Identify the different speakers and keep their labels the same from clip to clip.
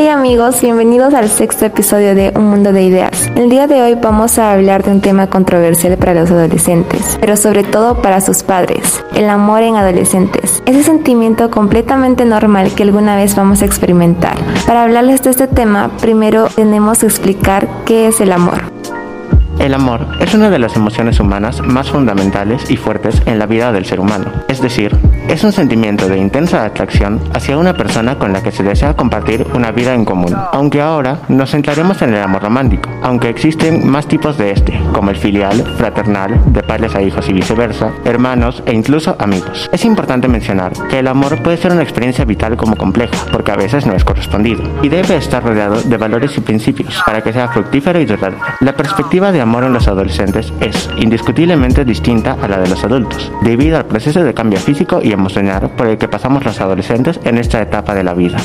Speaker 1: Hola amigos, bienvenidos al sexto episodio de Un Mundo de Ideas. El día de hoy vamos a hablar de un tema controversial para los adolescentes, pero sobre todo para sus padres, el amor en adolescentes. Ese sentimiento completamente normal que alguna vez vamos a experimentar. Para hablarles de este tema, primero tenemos que explicar qué es el amor.
Speaker 2: El amor es una de las emociones humanas más fundamentales y fuertes en la vida del ser humano. Es decir, es un sentimiento de intensa atracción hacia una persona con la que se desea compartir una vida en común. Aunque ahora nos centraremos en el amor romántico, aunque existen más tipos de este, como el filial, fraternal, de padres a hijos y viceversa, hermanos e incluso amigos. Es importante mencionar que el amor puede ser una experiencia vital como compleja, porque a veces no es correspondido, y debe estar rodeado de valores y principios para que sea fructífero y duradero. La perspectiva de amor amor en los adolescentes es indiscutiblemente distinta a la de los adultos, debido al proceso de cambio físico y emocional por el que pasamos los adolescentes en esta etapa de la vida.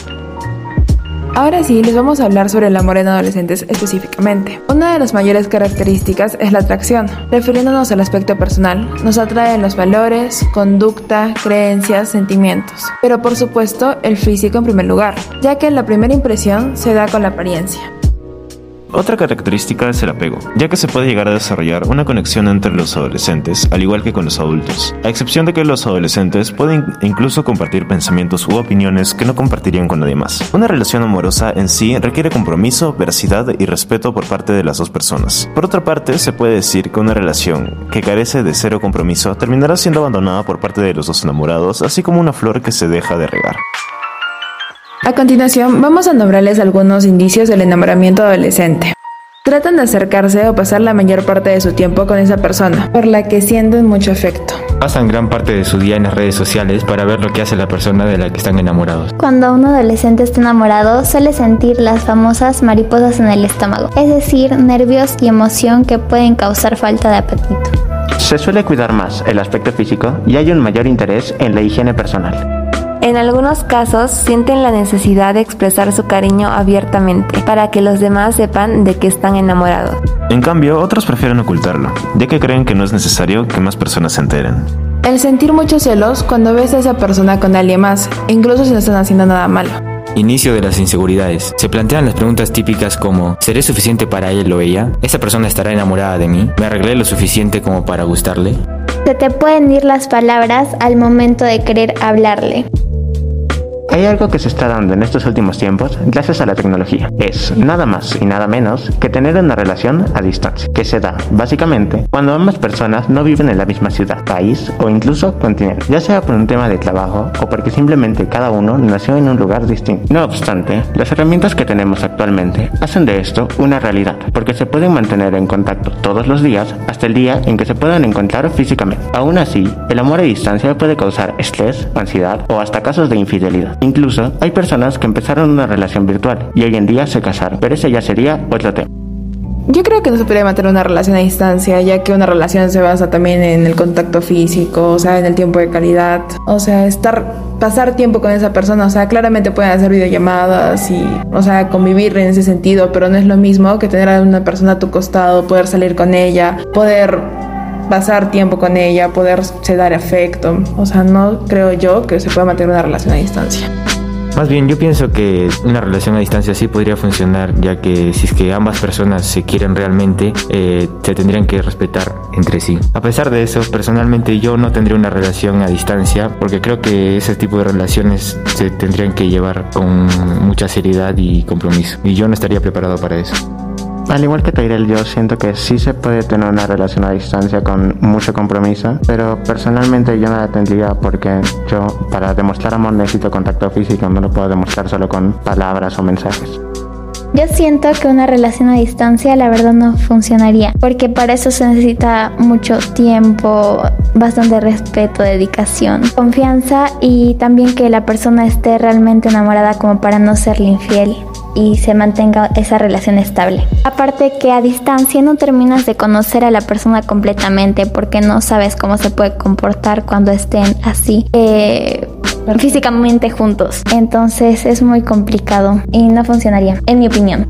Speaker 3: Ahora sí, les vamos a hablar sobre el amor en adolescentes específicamente. Una de las mayores características es la atracción. Refiriéndonos al aspecto personal, nos atraen los valores, conducta, creencias, sentimientos. Pero por supuesto, el físico en primer lugar, ya que la primera impresión se da con la apariencia.
Speaker 4: Otra característica es el apego, ya que se puede llegar a desarrollar una conexión entre los adolescentes, al igual que con los adultos, a excepción de que los adolescentes pueden incluso compartir pensamientos u opiniones que no compartirían con nadie más. Una relación amorosa en sí requiere compromiso, veracidad y respeto por parte de las dos personas. Por otra parte, se puede decir que una relación que carece de cero compromiso terminará siendo abandonada por parte de los dos enamorados, así como una flor que se deja de regar.
Speaker 3: A continuación, vamos a nombrarles algunos indicios del enamoramiento adolescente. Tratan de acercarse o pasar la mayor parte de su tiempo con esa persona, por la que sienten mucho afecto.
Speaker 5: Pasan gran parte de su día en las redes sociales para ver lo que hace la persona de la que están enamorados.
Speaker 6: Cuando un adolescente está enamorado, suele sentir las famosas mariposas en el estómago, es decir, nervios y emoción que pueden causar falta de apetito.
Speaker 2: Se suele cuidar más el aspecto físico y hay un mayor interés en la higiene personal.
Speaker 1: En algunos casos sienten la necesidad de expresar su cariño abiertamente para que los demás sepan de que están enamorados.
Speaker 4: En cambio, otros prefieren ocultarlo, ya que creen que no es necesario que más personas se enteren.
Speaker 3: El sentir muchos celos cuando ves a esa persona con alguien más, incluso si no están haciendo nada malo.
Speaker 5: Inicio de las inseguridades. Se plantean las preguntas típicas como ¿seré suficiente para él o ella? ¿Esa persona estará enamorada de mí? ¿Me arreglé lo suficiente como para gustarle?
Speaker 6: Se te pueden ir las palabras al momento de querer hablarle.
Speaker 2: Hay algo que se está dando en estos últimos tiempos gracias a la tecnología. Es nada más y nada menos que tener una relación a distancia, que se da básicamente cuando ambas personas no viven en la misma ciudad, país o incluso continente, ya sea por un tema de trabajo o porque simplemente cada uno nació en un lugar distinto. No obstante, las herramientas que tenemos actualmente hacen de esto una realidad, porque se pueden mantener en contacto todos los días hasta el día en que se puedan encontrar físicamente. Aún así, el amor a distancia puede causar estrés, ansiedad o hasta casos de infidelidad. Incluso hay personas que empezaron una relación virtual y hoy en día se casaron, pero ese ya sería otro tema.
Speaker 3: Yo creo que no se puede mantener una relación a distancia, ya que una relación se basa también en el contacto físico, o sea, en el tiempo de calidad, o sea, estar, pasar tiempo con esa persona, o sea, claramente pueden hacer videollamadas y, o sea, convivir en ese sentido, pero no es lo mismo que tener a una persona a tu costado, poder salir con ella, poder pasar tiempo con ella, poder dar afecto. O sea, no creo yo que se pueda mantener una relación a distancia.
Speaker 5: Más bien, yo pienso que una relación a distancia sí podría funcionar, ya que si es que ambas personas se quieren realmente, eh, se tendrían que respetar entre sí. A pesar de eso, personalmente yo no tendría una relación a distancia, porque creo que ese tipo de relaciones se tendrían que llevar con mucha seriedad y compromiso. Y yo no estaría preparado para eso.
Speaker 2: Al igual que Tyrell, yo siento que sí se puede tener una relación a distancia con mucho compromiso, pero personalmente yo no la tendría porque yo para demostrar amor necesito contacto físico, no lo puedo demostrar solo con palabras o mensajes.
Speaker 6: Yo siento que una relación a distancia la verdad no funcionaría, porque para eso se necesita mucho tiempo, bastante respeto, dedicación, confianza y también que la persona esté realmente enamorada como para no serle infiel y se mantenga esa relación estable. Aparte que a distancia no terminas de conocer a la persona completamente porque no sabes cómo se puede comportar cuando estén así. Eh, físicamente juntos. Entonces es muy complicado y no funcionaría, en mi opinión.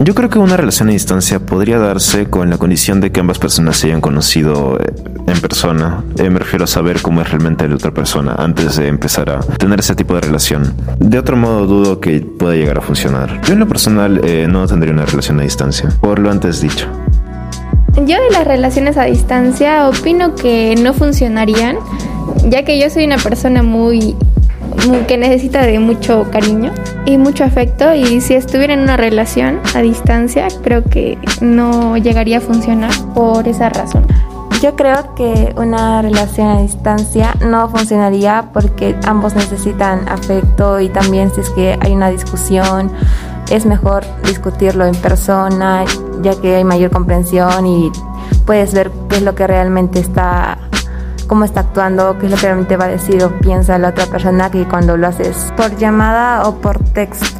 Speaker 4: Yo creo que una relación a distancia podría darse con la condición de que ambas personas se hayan conocido eh, en persona. Eh, me refiero a saber cómo es realmente la otra persona antes de empezar a tener ese tipo de relación. De otro modo, dudo que pueda llegar a funcionar. Yo en lo personal eh, no tendría una relación a distancia, por lo antes dicho.
Speaker 6: Yo de las relaciones a distancia opino que no funcionarían, ya que yo soy una persona muy que necesita de mucho cariño y mucho afecto y si estuviera en una relación a distancia creo que no llegaría a funcionar por esa razón.
Speaker 1: Yo creo que una relación a distancia no funcionaría porque ambos necesitan afecto y también si es que hay una discusión es mejor discutirlo en persona ya que hay mayor comprensión y puedes ver qué es lo que realmente está cómo está actuando, qué es lo que realmente va a decir o piensa la otra persona que cuando lo haces por llamada o por texto.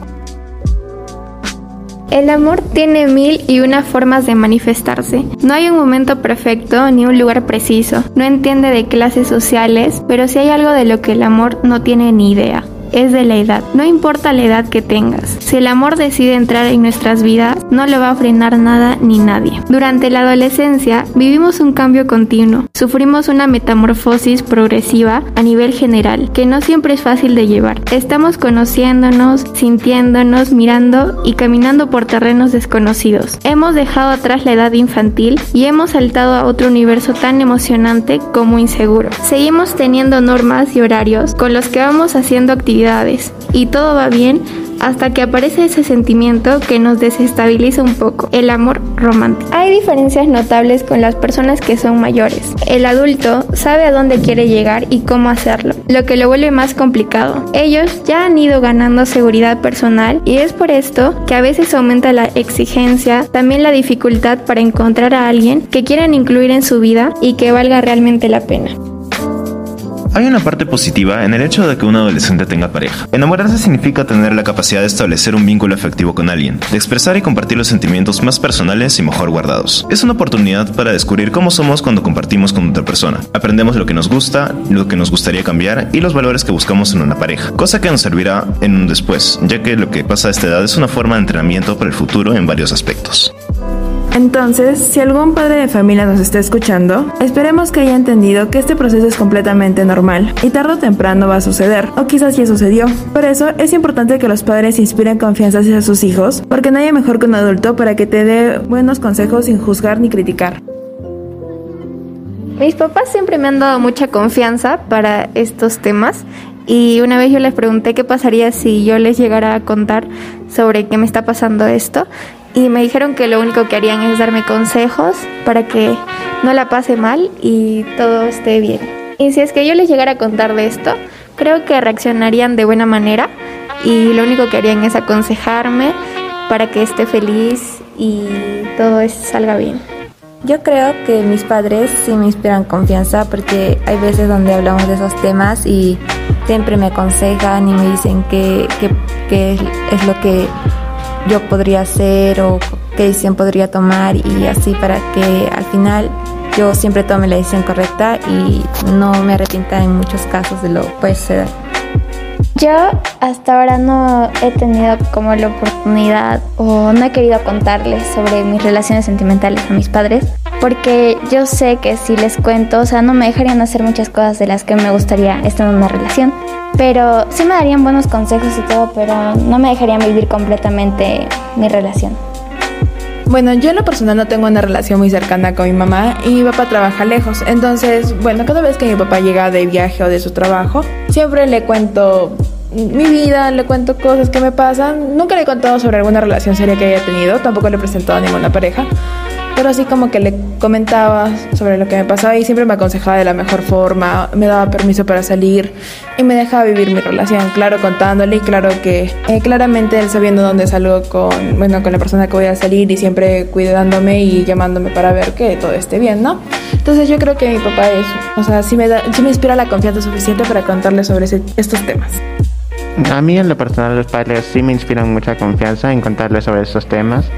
Speaker 6: El amor tiene mil y una formas de manifestarse. No hay un momento perfecto ni un lugar preciso. No entiende de clases sociales, pero sí hay algo de lo que el amor no tiene ni idea es de la edad. No importa la edad que tengas. Si el amor decide entrar en nuestras vidas, no lo va a frenar nada ni nadie. Durante la adolescencia vivimos un cambio continuo. Sufrimos una metamorfosis progresiva a nivel general, que no siempre es fácil de llevar. Estamos conociéndonos, sintiéndonos, mirando y caminando por terrenos desconocidos. Hemos dejado atrás la edad infantil y hemos saltado a otro universo tan emocionante como inseguro. Seguimos teniendo normas y horarios con los que vamos haciendo actividades y todo va bien hasta que aparece ese sentimiento que nos desestabiliza un poco, el amor romántico. Hay diferencias notables con las personas que son mayores. El adulto sabe a dónde quiere llegar y cómo hacerlo, lo que lo vuelve más complicado. Ellos ya han ido ganando seguridad personal y es por esto que a veces aumenta la exigencia, también la dificultad para encontrar a alguien que quieran incluir en su vida y que valga realmente la pena.
Speaker 4: Hay una parte positiva en el hecho de que un adolescente tenga pareja. Enamorarse significa tener la capacidad de establecer un vínculo afectivo con alguien, de expresar y compartir los sentimientos más personales y mejor guardados. Es una oportunidad para descubrir cómo somos cuando compartimos con otra persona. Aprendemos lo que nos gusta, lo que nos gustaría cambiar y los valores que buscamos en una pareja, cosa que nos servirá en un después, ya que lo que pasa a esta edad es una forma de entrenamiento para el futuro en varios aspectos.
Speaker 3: Entonces, si algún padre de familia nos está escuchando, esperemos que haya entendido que este proceso es completamente normal y tarde o temprano va a suceder, o quizás ya sucedió. Por eso es importante que los padres inspiren confianza hacia sus hijos, porque nadie mejor que un adulto para que te dé buenos consejos sin juzgar ni criticar.
Speaker 6: Mis papás siempre me han dado mucha confianza para estos temas y una vez yo les pregunté qué pasaría si yo les llegara a contar sobre qué me está pasando esto y me dijeron que lo único que harían es darme consejos para que no la pase mal y todo esté bien. Y si es que yo les llegara a contar de esto, creo que reaccionarían de buena manera y lo único que harían es aconsejarme para que esté feliz y todo salga bien.
Speaker 1: Yo creo que mis padres sí me inspiran confianza porque hay veces donde hablamos de esos temas y siempre me aconsejan y me dicen que, es lo que yo podría hacer o qué decisión podría tomar y así para que al final yo siempre tome la decisión correcta y no me arrepienta en muchos casos de lo que puede ser.
Speaker 6: Yo hasta ahora no he tenido como la oportunidad o no he querido contarles sobre mis relaciones sentimentales a mis padres porque yo sé que si les cuento, o sea, no me dejarían hacer muchas cosas de las que me gustaría estar en una relación. Pero sí me darían buenos consejos y todo, pero no me dejarían vivir completamente mi relación.
Speaker 3: Bueno, yo en lo personal no tengo una relación muy cercana con mi mamá y mi papá trabaja lejos. Entonces, bueno, cada vez que mi papá llega de viaje o de su trabajo, siempre le cuento mi vida, le cuento cosas que me pasan. Nunca le he contado sobre alguna relación seria que haya tenido, tampoco le he presentado a ninguna pareja pero así como que le comentaba sobre lo que me pasaba y siempre me aconsejaba de la mejor forma, me daba permiso para salir y me dejaba vivir mi relación, claro, contándole y claro que eh, claramente él sabiendo dónde salgo con, bueno, con la persona que voy a salir y siempre cuidándome y llamándome para ver que todo esté bien, ¿no? Entonces yo creo que mi papá es, o sea, sí me, da, sí me inspira la confianza suficiente para contarle sobre estos temas.
Speaker 2: A mí en lo personal los padres sí me inspiran mucha confianza en contarles sobre estos temas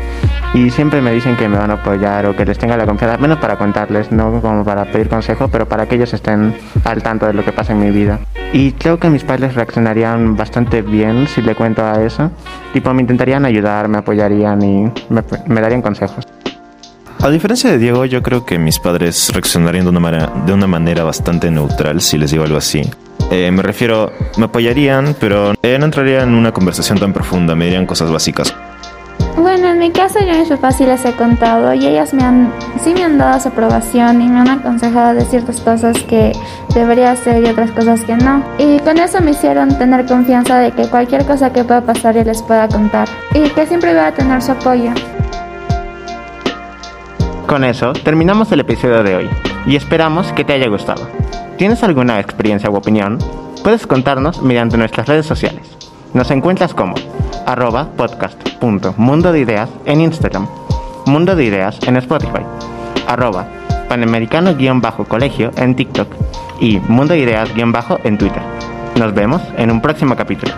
Speaker 2: y siempre me dicen que me van a apoyar o que les tenga la confianza, menos para contarles, no como para pedir consejo, pero para que ellos estén al tanto de lo que pasa en mi vida. Y creo que mis padres reaccionarían bastante bien si le cuento a eso. Tipo, me intentarían ayudar, me apoyarían y me, darían consejos.
Speaker 4: A diferencia de Diego, yo creo que mis padres reaccionarían de una manera, de una manera bastante neutral si les digo algo así. Eh, me refiero, me apoyarían, pero eh, no entrarían en una conversación tan profunda, me dirían cosas básicas.
Speaker 7: Bueno, en mi caso yo a mis papás sí les he contado y ellas me han, sí me han dado su aprobación y me han aconsejado de ciertas cosas que debería hacer y otras cosas que no. Y con eso me hicieron tener confianza de que cualquier cosa que pueda pasar yo les pueda contar y que siempre voy a tener su apoyo.
Speaker 2: Con eso, terminamos el episodio de hoy y esperamos que te haya gustado. ¿Tienes alguna experiencia u opinión? Puedes contarnos mediante nuestras redes sociales. Nos encuentras como arroba podcast.mundo de ideas en Instagram, Mundo de Ideas en Spotify, arroba panamericano-colegio en TikTok y Mundo de Ideas-en Twitter. Nos vemos en un próximo capítulo.